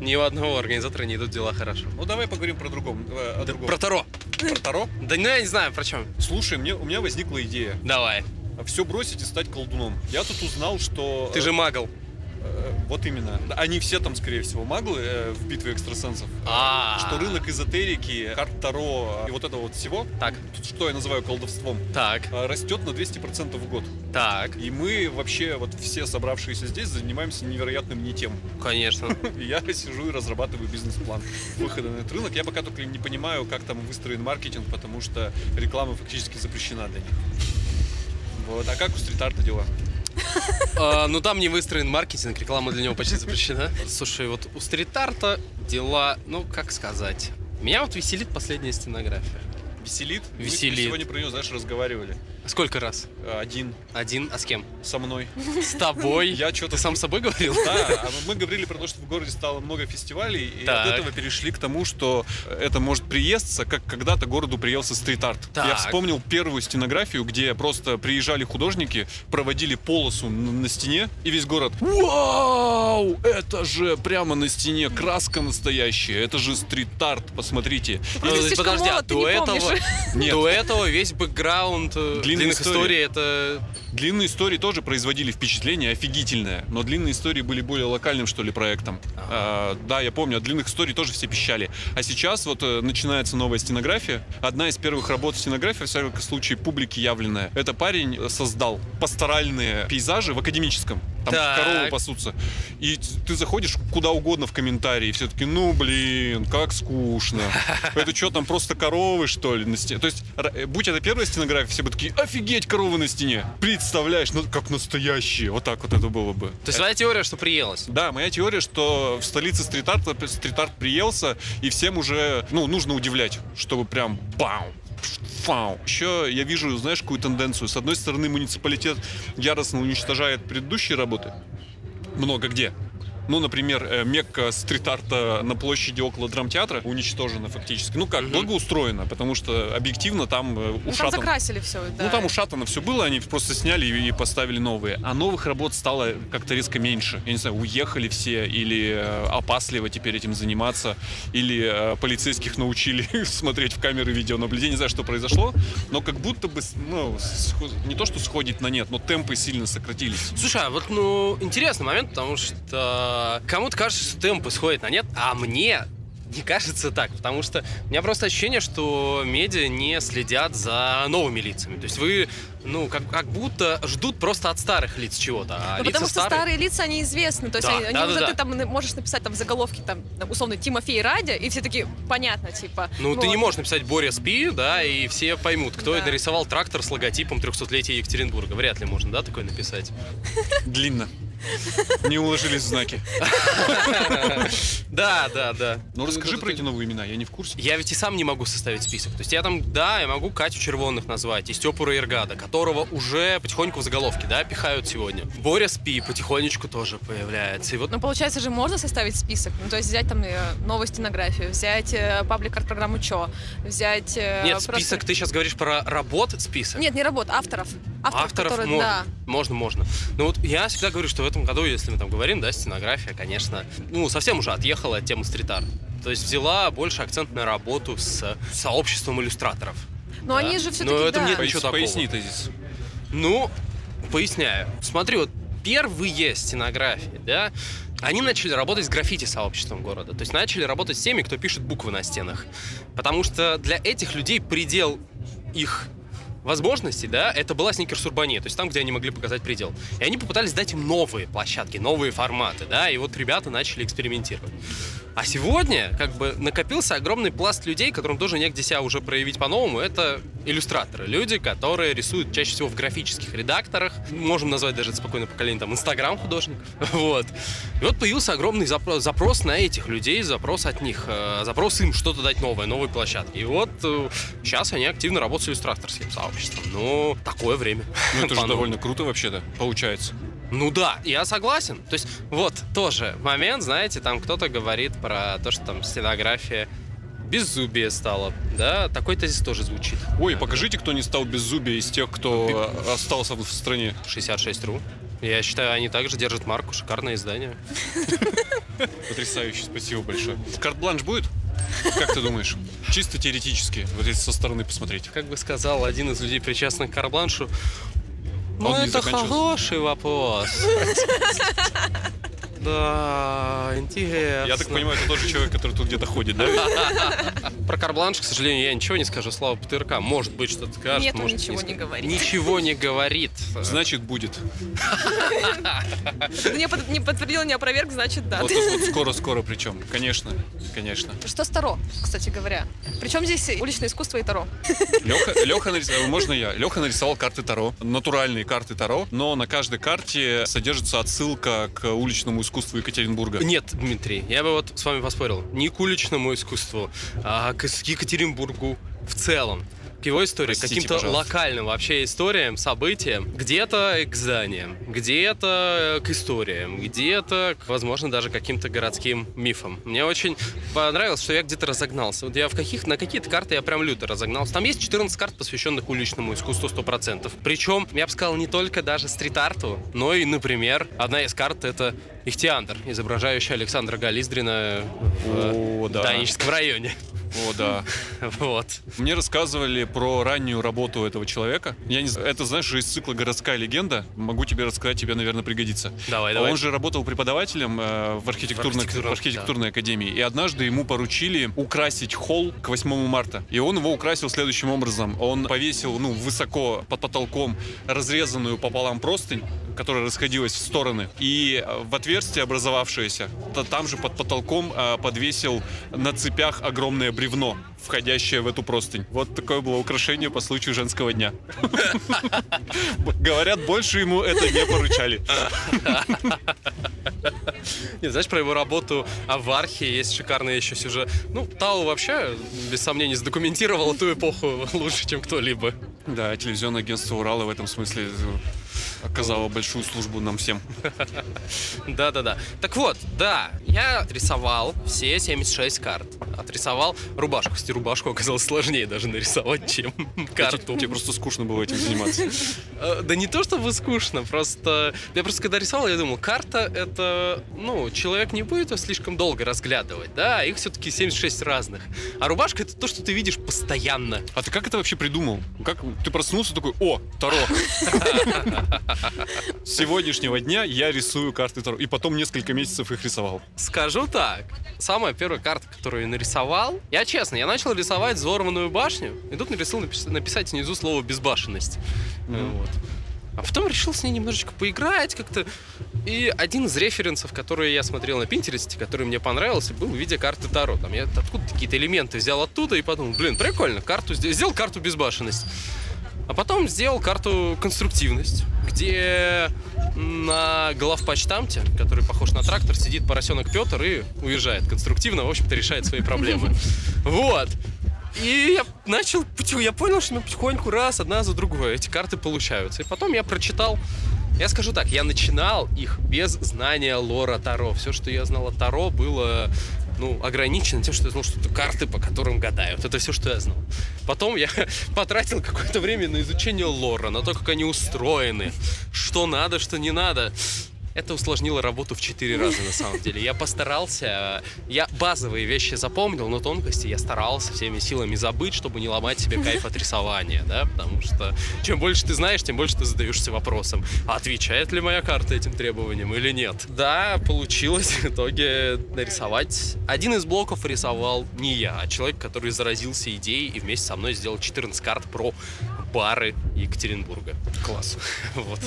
Ни у одного организатора не идут дела хорошо. Ну давай поговорим про другом. э, Да, про Таро. Про Таро? Да ну, я не знаю, про чем. Слушай, мне, у меня возникла идея. Давай. Все бросить и стать колдуном. Я тут узнал, что... Ты же магл. Э, Вот именно. Они все там, скорее всего, маглы э, в битве экстрасенсов. А. Что рынок эзотерики, карт Таро и вот этого вот всего, Так, что я называю колдовством, так, э, растет на 200% в год. так. И мы вообще, вот все собравшиеся здесь, занимаемся невероятным не тем. Конечно. Я сижу и разрабатываю бизнес-план выхода на этот рынок. Я пока только не понимаю, как там выстроен маркетинг, потому что реклама фактически запрещена для них. Вот. А как у стрит-арта дела? А, ну там не выстроен маркетинг, реклама для него почти запрещена. Слушай, вот у стрит-арта дела, ну как сказать. Меня вот веселит последняя стенография. Веселит? Мы Веселит. сегодня про нее, знаешь, разговаривали. Сколько раз? Один Один, а с кем? со мной. С тобой? Я что-то Ты сам с собой говорил? Да, а мы говорили про то, что в городе стало много фестивалей, и от этого перешли к тому, что это может приесться, как когда-то городу приелся стрит-арт. Я вспомнил первую стенографию, где просто приезжали художники, проводили полосу на стене, и весь город «Вау! Это же прямо на стене краска настоящая, это же стрит-арт, посмотрите». Ну, Подожди, а до этого, до этого весь бэкграунд э, Длинная длинных историй это Длинные истории тоже производили впечатление офигительное, но длинные истории были более локальным, что ли, проектом. А, да, я помню, от длинных историй тоже все пищали. А сейчас вот э, начинается новая стенография. Одна из первых работ стенографии, в всяком случае, публике явленная. Это парень э, создал пасторальные пейзажи в академическом. Там Так. коровы пасутся. И ты заходишь куда угодно в комментарии, все таки ну блин, как скучно. Это что, там просто коровы, что ли, на стене? То есть, э, будь это первая стенография, все бы такие, офигеть, коровы на стене. Представляешь, ну как настоящие. Вот так вот это было бы. То есть твоя теория, что приелось? Да, моя теория, что в столице стрит-арта стрит-арт приелся, и всем уже, ну, нужно удивлять, чтобы прям бам, фау. Еще я вижу, знаешь, какую тенденцию. С одной стороны, муниципалитет яростно уничтожает предыдущие работы. Много где. Ну, например, э, Мекка стрит-арта на площади около драмтеатра уничтожена фактически. Ну как, Мгм. благоустроена, потому что объективно там э, Ну, там закрасили все, да. ну там ушатано все было, они просто сняли и, поставили новые. А новых работ стало как-то резко меньше. Я не знаю, уехали все, или э, опасливо теперь этим заниматься, или полицейских научили смотреть в камеры видеонаблюдения. Не знаю, что произошло, но как будто бы, ну, не то, что сходит на нет, но темпы сильно сократились. Слушай, а вот, ну, интересный момент, потому что кому-то кажется, что темп исходит на нет, а мне не кажется так, потому что у меня просто ощущение, что медиа не следят за новыми лицами. То есть вы, ну, как, как будто ждут просто от старых лиц чего-то, а Ну, лица потому что старые лица, они известны. То есть Да, они, они да, уже да, ты да. там можешь написать там в заголовке, там, условно, Тимофей Радя, и все такие, понятно, типа. Ну, ты вот. не можешь написать Боря Спи, да, и все поймут, кто Да. это рисовал трактор с логотипом 300-летия Екатеринбурга. Вряд ли можно, да, такое написать. Длинно. Не уложились в знаки. Да, да, да. Ну расскажи про эти новые имена, я не в курсе. Я ведь и сам не могу составить список. То есть я там, да, я могу Катю Червонных назвать, и Степу Рейргада, которого уже потихоньку в заголовке, да, пихают сегодня. Боря Спи потихонечку тоже появляется. И вот Ну, получается же, можно составить список. Ну, то есть взять там э, новую стенографию, взять э, паблик-арт-программу ЧО, взять... э, Нет, список, ты сейчас говоришь про работ список? Нет, не работ, авторов. Авторов, Авторов которые, можно, да. можно, можно. Ну вот я всегда говорю, что в этом году, если мы там говорим, да, стенография, конечно, ну совсем уже отъехала от темы стрит-арт. То есть взяла больше акцент на работу с сообществом иллюстраторов. Но Да. они же Но все-таки, это да. мне- Пояс- Ничего такого. Поясни тезис. Ну, поясняю. Смотри, вот первые стенографии, да, они начали работать с граффити-сообществом города. То есть начали работать с теми, кто пишет буквы на стенах. Потому что для этих людей предел их возможностей, да, это была Сникерс Урбания, то есть там, где они могли показать предел. И они попытались дать им новые площадки, новые форматы, да, и вот ребята начали экспериментировать. А сегодня, как бы, накопился огромный пласт людей, которым тоже негде себя уже проявить по-новому. Это иллюстраторы. Люди, которые рисуют чаще всего в графических редакторах. Можем назвать даже это спокойно поколение, там, инстаграм художников. Вот. И вот появился огромный запрос, запрос на этих людей, запрос от них, э, запрос им что-то дать новое, новые площадки. И вот сейчас они активно работают с иллюстраторским сообществом. Ну, такое время. Ну это же довольно круто вообще-то, получается. Ну да, я согласен. То есть вот тоже момент, знаете, там кто-то говорит про то, что там стенография беззубие стала, да, такой тезис тоже звучит. Ой, покажите, кто не стал без зубия из тех, кто э, остался в стране. 66.ru. Я считаю, они также держат марку, шикарное издание. Потрясающе, спасибо большое. Карт-бланш будет? Как ты думаешь? Чисто теоретически, вот если со стороны посмотреть. Как бы сказал один из людей, причастных к Карбланшу, ну это хороший вопрос. Да, интересно. Я так понимаю, это тоже человек, который тут где-то ходит, да? Про карбланш, к сожалению, я ничего не скажу. Слава ПТРК. Может быть, что-то скажет. Нет, он может, ничего не скажет. говорит. Ничего не говорит. Значит, будет. Не, под- не подтвердил, не опроверг, значит да. Вот скоро-скоро причем. Конечно, конечно. Что с Таро, кстати говоря? Причем здесь уличное искусство и Таро? Леха, Леха нарисовал, можно я? Леха нарисовал карты Таро, натуральные карты Таро, но на каждой карте содержится отсылка к уличному искусству Екатеринбурга. Нет, Дмитрий, я бы вот с вами поспорил. Не к уличному искусству, а к Екатеринбургу в целом. К его истории, Простите, каким-то пожалуйста. локальным вообще историям, событиям. Где-то к зданиям, где-то к историям, где-то, к, возможно, даже каким-то городским мифам. Мне очень понравилось, что я где-то разогнался. Вот я в каких, на какие-то карты я прям люто разогнался. Там есть 14 карт, посвященных уличному искусству 100%. Причем, я бы сказал, не только даже стрит-арту, но и, например, одна из карт — это Ихтиандр, изображающий Александра Гализдрина в О, да. Даническом районе. О, да. Вот. Мне рассказывали про раннюю работу этого человека. Я не знаю, это, знаешь, из цикла «Городская легенда». Могу тебе рассказать, тебе, наверное, пригодится. Давай, давай. Он же работал преподавателем э, в, архитектурной, В академии. И однажды ему поручили украсить холл к 8 марта. И он его украсил следующим образом. Он повесил, ну, высоко под потолком разрезанную пополам простынь, которая расходилась в стороны. И э, в отверстие образовавшееся, там же под потолком э, подвесил на цепях огромное бревно, входящее в эту простынь. Вот такое было украшение по случаю женского дня. Говорят, больше ему это не поручали. Нет, знаешь, про его работу а в Архе есть шикарный еще сюжет. Ну, Тау вообще, без сомнений, задокументировал ту эпоху лучше, чем кто-либо. Да, телевизионное агентство Урала в этом смысле оказало большую службу нам всем. Да-да-да. Так вот, да, я рисовал все 76 карт. Отрисовал рубашку. Кстати, рубашку оказалось сложнее даже нарисовать, чем карту. Тебе просто скучно было этим заниматься. Э, Да не то чтобы скучно, просто... Я просто когда рисовал, я думал, карта это... Ну, человек не будет слишком долго разглядывать, да? Их все-таки 76 разных. А рубашка это то, что ты видишь постоянно. А ты как это вообще придумал? Как ты проснулся такой, о, Таро. С сегодняшнего дня я рисую карты Таро. И потом несколько месяцев их рисовал. Скажу так, самая первая карта, которую я нарисовал, я честно, я начал рисовать взорванную башню, и тут решил напис- написать внизу слово «безбашенность». Мгм. Вот. А потом решил с ней немножечко поиграть как-то. И один из референсов, которые я смотрел на Пинтересте, который мне понравился, был в виде карты Таро. Там я откуда какие-то элементы взял оттуда и подумал, блин, прикольно, карту сделал карту безбашенность. А потом сделал карту конструктивность, где на главпочтамте, который похож на трактор, сидит поросенок Петр и уезжает конструктивно, в общем-то, решает свои проблемы. Вот. И я начал, я понял, что у меня потихоньку раз, одна за другой эти карты получаются. И потом я прочитал, я скажу так, я начинал их без знания лора Таро. Все, что я знал о Таро, было ну, ограничено тем, что я знал, что это карты, по которым гадают. Это все, что я знал. Потом я потратил какое-то время на изучение лора, на то, как они устроены, что надо, что не надо. Это усложнило работу в четыре раза, на самом деле. Я постарался, я базовые вещи запомнил, но тонкости я старался всеми силами забыть, чтобы не ломать себе кайф от рисования, да, потому что чем больше ты знаешь, тем больше ты задаешься вопросом, а отвечает ли моя карта этим требованиям или нет. Да, получилось в итоге нарисовать. Один из блоков рисовал не я, а человек, который заразился идеей и вместе со мной сделал 14 карт про бары Екатеринбурга. Класс. Вот.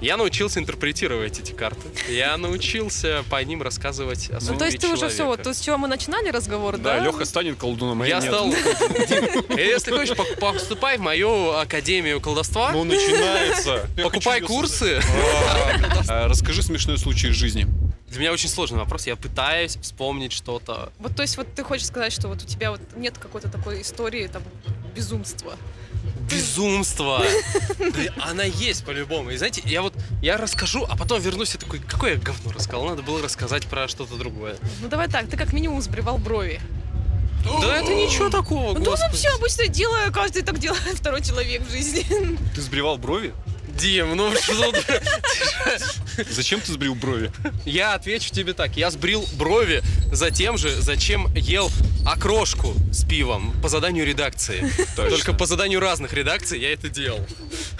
Я научился интерпретировать эти карты. Я научился по ним рассказывать о Ну, то есть ты уже все, вот то, с чего мы начинали разговор, да? Да, Леха станет колдуном, а я Я стал... Дим, Если хочешь, поступай в мою академию колдовства. Ну, начинается. Покупай курсы. слушать. А, Расскажи смешной случай из жизни. Для меня очень сложный вопрос. Я пытаюсь вспомнить что-то. Вот, то есть вот ты хочешь сказать, что вот у тебя вот нет какой-то такой истории там безумства. Безумство. Она есть по-любому. И знаете, я вот я расскажу, а потом вернусь и такой, какое я говно рассказал. Надо было рассказать про что-то другое. Ну давай так, ты как минимум сбривал брови. Да это ничего такого. Ну, ну все обычно делаю, каждый так делает второй человек в жизни. Ты сбривал брови? Дим, ну что? Зачем ты сбрил брови? Я отвечу тебе так. Я сбрил брови за тем же, зачем ел окрошку с пивом по заданию редакции. Только по заданию разных редакций я это делал.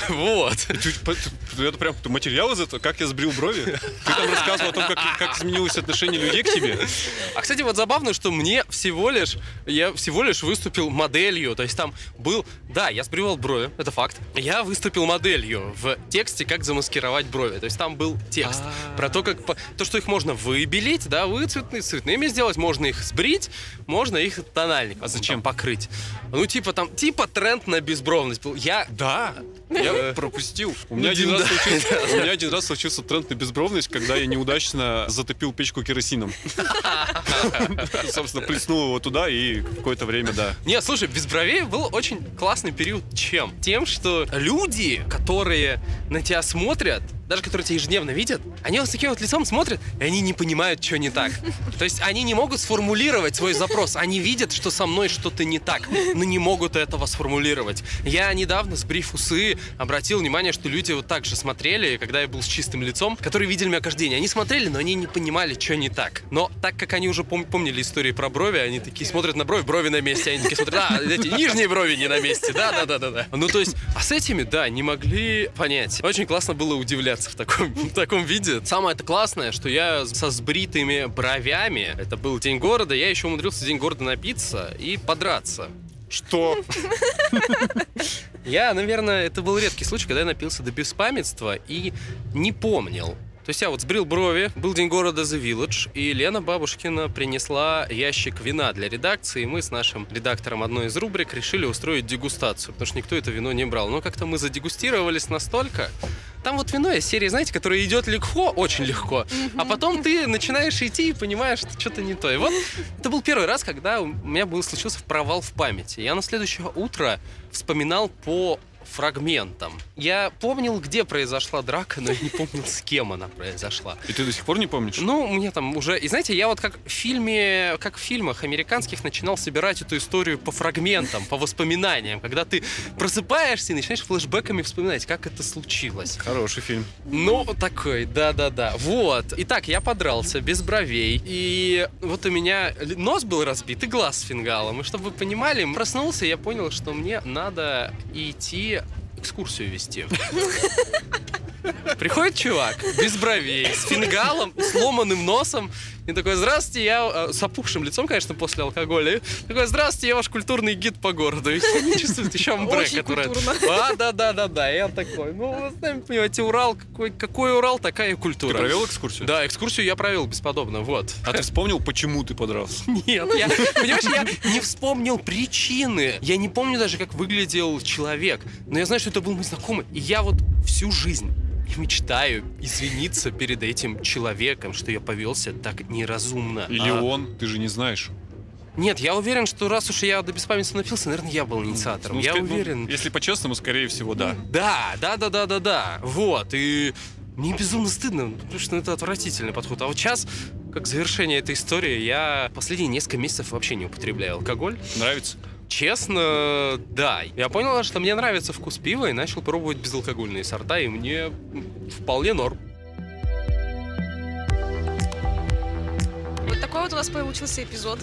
Вот. Ты- Это прям материал из этого? Как я сбрил брови? Ты там рассказывал о том, как, как изменилось отношение людей к тебе? А, кстати, вот забавно, что мне всего лишь, я всего лишь выступил моделью, то есть там был, да, я сбривал брови, это факт. Я выступил моделью в тексте, как замаскировать брови, то есть там был текст про то, как, то, что их можно выбелить, да, вы цветные, цветными сделать, можно их сбрить, можно их тональником а зачем покрыть. Ну, типа там, типа тренд на безбровность был. Я, Да, я пропустил. У меня, один раз случился, у меня один раз случился тренд на безбровность, когда я неудачно затопил печку керосином. Собственно, плеснул его туда и какое-то время, да. Нет, слушай, без бровей был очень классный период. Чем? Тем, что люди, которые на тебя смотрят, даже которые тебя ежедневно видят, они вот с таким вот лицом смотрят, и они не понимают, что не так. То есть они не могут сформулировать свой запрос. Они видят, что со мной что-то не так, но не могут этого сформулировать. Я недавно, сбрив усы, обратил внимание, что люди вот так же смотрели, когда я был с чистым лицом, которые видели меня каждый день. Они смотрели, но они не понимали, что не так. Но так как они уже пом- помнили истории про брови, они такие смотрят на брови, брови на месте, они такие смотрят, а, эти нижние брови не на месте, да-да-да-да. Ну, то есть, а с этими, да, не могли понять. Очень классно было удивляться в таком, в таком виде. Самое это классное, что я со сбритыми бровями, это был день города, я еще умудрился день города напиться и подраться. Что? Я, наверное, это был редкий случай, когда я напился до беспамятства и не помнил. То есть я вот сбрил брови, был день города The Village, и Лена Бабушкина принесла ящик вина для редакции, и мы с нашим редактором одной из рубрик решили устроить дегустацию, потому что никто это вино не брал. Но как-то мы задегустировались настолько. Там вот вино из серии, знаете, которое идет легко, очень легко, а потом ты начинаешь идти и понимаешь, что что-то не то. И вот это был первый раз, когда у меня был случился провал в памяти. Я на следующее утро вспоминал по фрагментам. Я помнил, где произошла драка, но я не помнил, с кем она произошла. И ты до сих пор не помнишь? Ну, мне там уже... И знаете, я вот как в фильме, как в фильмах американских начинал собирать эту историю по фрагментам, по воспоминаниям, когда ты просыпаешься и начинаешь флешбеками вспоминать, как это случилось. Хороший фильм. Ну, такой, да-да-да. Вот. Итак, я подрался без бровей. И вот у меня нос был разбит и глаз с фингалом. И чтобы вы понимали, проснулся, я понял, что мне надо идти экскурсию вести. Приходит чувак без бровей, с фингалом, сломанным носом, и такой, здравствуйте, я э, с опухшим лицом, конечно, после алкоголя. и Такой, здравствуйте, я ваш культурный гид по городу. И они чувствуют еще амбре, культурно. А, да, да, да, да. Я такой, ну, вы сами понимаете, Урал, какой, какой Урал, такая и Ты культура. провел экскурсию? Да, экскурсию я провел бесподобно, вот. А ты вспомнил, почему ты подрался? Нет, я, понимаешь, я не вспомнил причины. Я не помню даже, как выглядел человек. Но я знаю, что это был мой знакомый. И я вот всю жизнь мечтаю извиниться перед этим человеком, что я повелся так неразумно. Или А, он? Ты же не знаешь. Нет, я уверен, что раз уж я до беспамятства напился, наверное, я был инициатором. Ну, я ска- ну, уверен. если по-честному, скорее всего, да. Да, да, да, да, да, да. Вот. И мне безумно стыдно, потому что это отвратительный подход. А вот сейчас, как завершение этой истории, я последние несколько месяцев вообще не употребляю алкоголь. Нравится? Честно, да. Я понял, что мне нравится вкус пива и начал пробовать безалкогольные сорта, и мне вполне норм. Вот такой вот у нас получился эпизод.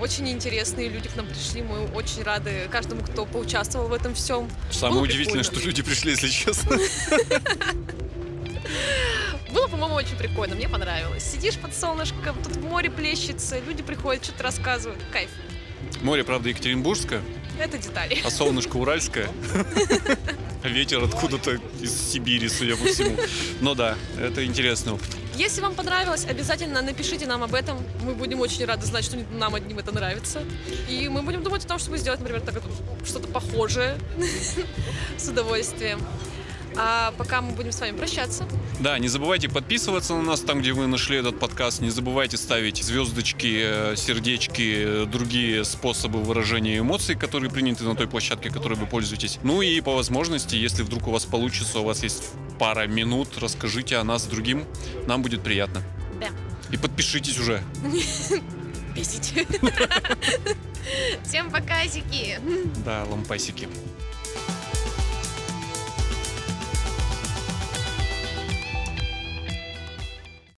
Очень интересные люди к нам пришли. Мы очень рады каждому, кто поучаствовал в этом всем. Самое Было удивительное, прикольно. что люди пришли, если честно. Было, по-моему, очень прикольно. Мне понравилось. Сидишь под солнышком, тут море плещется, люди приходят, что-то рассказывают. Кайф. Море, правда, Екатеринбургское, Это детали. а солнышко Уральское. Ветер откуда-то из Сибири, судя по всему. Но да, это интересный опыт. Если вам понравилось, обязательно напишите нам об этом. Мы будем очень рады знать, что нам одним это нравится. И мы будем думать о том, чтобы сделать, например, так, что-то похожее с удовольствием. А пока мы будем с вами прощаться. Да, не забывайте подписываться на нас там, где вы нашли этот подкаст. Не забывайте ставить звездочки, э, сердечки, э, другие способы выражения эмоций, которые приняты на той площадке, которой вы пользуетесь. Ну и по возможности, если вдруг у вас получится, у вас есть пара минут, расскажите о нас другим. Нам будет приятно. Да. И подпишитесь уже. Бесите. Всем покасики. Да, лампасики.